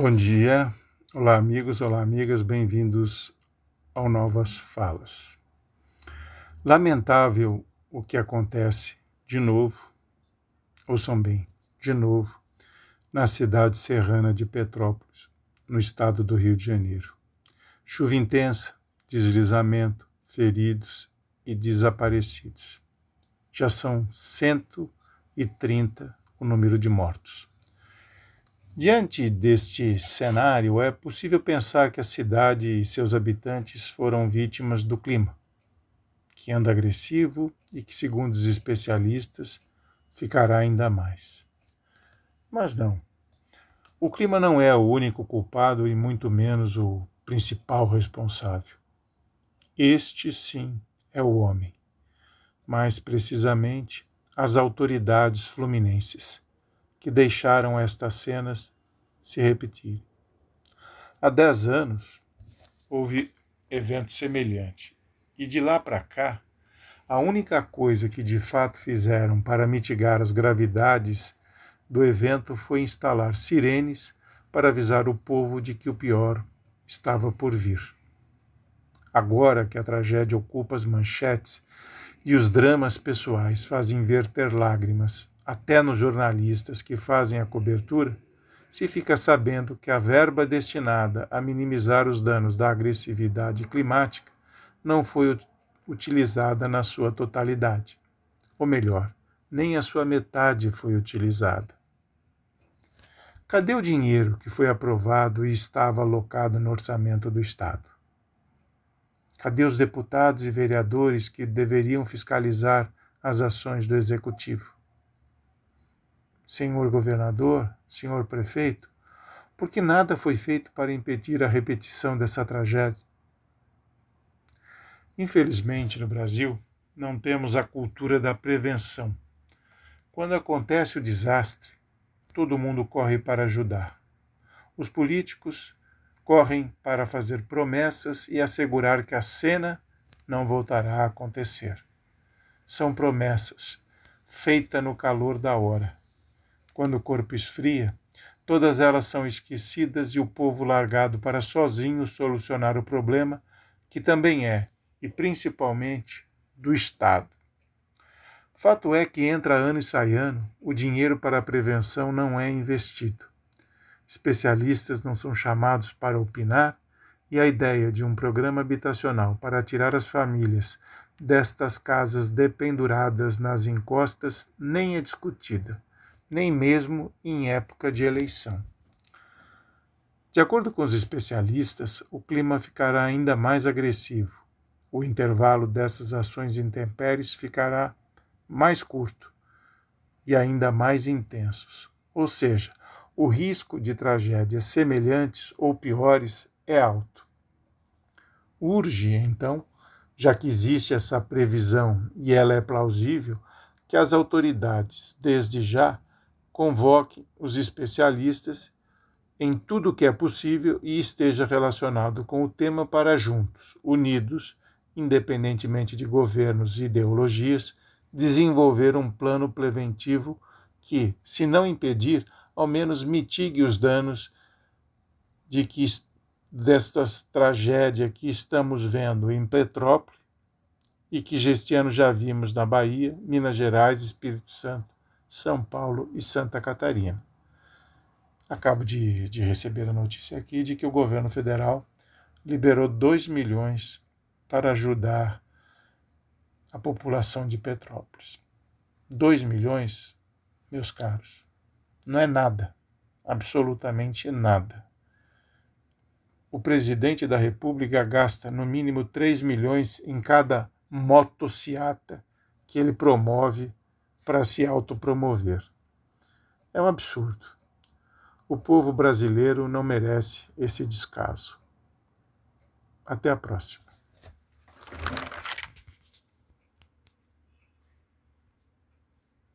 Bom dia, olá amigos, olá amigas, bem-vindos ao Novas Falas. Lamentável o que acontece de novo, ouçam bem, de novo, na cidade serrana de Petrópolis, no estado do Rio de Janeiro. Chuva intensa, deslizamento, feridos e desaparecidos. Já são 130 o número de mortos. Diante deste cenário, é possível pensar que a cidade e seus habitantes foram vítimas do clima, que anda agressivo e que, segundo os especialistas, ficará ainda mais. Mas não. O clima não é o único culpado e muito menos o principal responsável. Este, sim, é o homem. Mais precisamente, as autoridades fluminenses que deixaram estas cenas se repetirem. Há dez anos houve evento semelhante e de lá para cá a única coisa que de fato fizeram para mitigar as gravidades do evento foi instalar sirenes para avisar o povo de que o pior estava por vir. Agora que a tragédia ocupa as manchetes e os dramas pessoais fazem verter lágrimas até nos jornalistas que fazem a cobertura, se fica sabendo que a verba destinada a minimizar os danos da agressividade climática não foi utilizada na sua totalidade. Ou melhor, nem a sua metade foi utilizada. Cadê o dinheiro que foi aprovado e estava alocado no orçamento do Estado? Cadê os deputados e vereadores que deveriam fiscalizar as ações do Executivo? Senhor governador, senhor prefeito, porque nada foi feito para impedir a repetição dessa tragédia. Infelizmente, no Brasil, não temos a cultura da prevenção. Quando acontece o desastre, todo mundo corre para ajudar. Os políticos correm para fazer promessas e assegurar que a cena não voltará a acontecer. São promessas feitas no calor da hora quando o corpo esfria, todas elas são esquecidas e o povo largado para sozinho solucionar o problema, que também é, e principalmente, do Estado. Fato é que entra ano e sai ano, o dinheiro para a prevenção não é investido. Especialistas não são chamados para opinar e a ideia de um programa habitacional para tirar as famílias destas casas dependuradas nas encostas nem é discutida nem mesmo em época de eleição. De acordo com os especialistas, o clima ficará ainda mais agressivo. O intervalo dessas ações intempéries ficará mais curto e ainda mais intensos. Ou seja, o risco de tragédias semelhantes ou piores é alto. Urge, então, já que existe essa previsão e ela é plausível, que as autoridades, desde já, convoque os especialistas em tudo o que é possível e esteja relacionado com o tema para juntos, unidos, independentemente de governos e ideologias, desenvolver um plano preventivo que, se não impedir, ao menos mitigue os danos de que desta tragédia que estamos vendo em Petrópolis e que este ano já vimos na Bahia, Minas Gerais e Espírito Santo são Paulo e Santa Catarina. Acabo de, de receber a notícia aqui de que o governo federal liberou 2 milhões para ajudar a população de Petrópolis. 2 milhões, meus caros, não é nada, absolutamente nada. O presidente da República gasta no mínimo 3 milhões em cada motociata que ele promove para se autopromover. É um absurdo. O povo brasileiro não merece esse descaso. Até a próxima.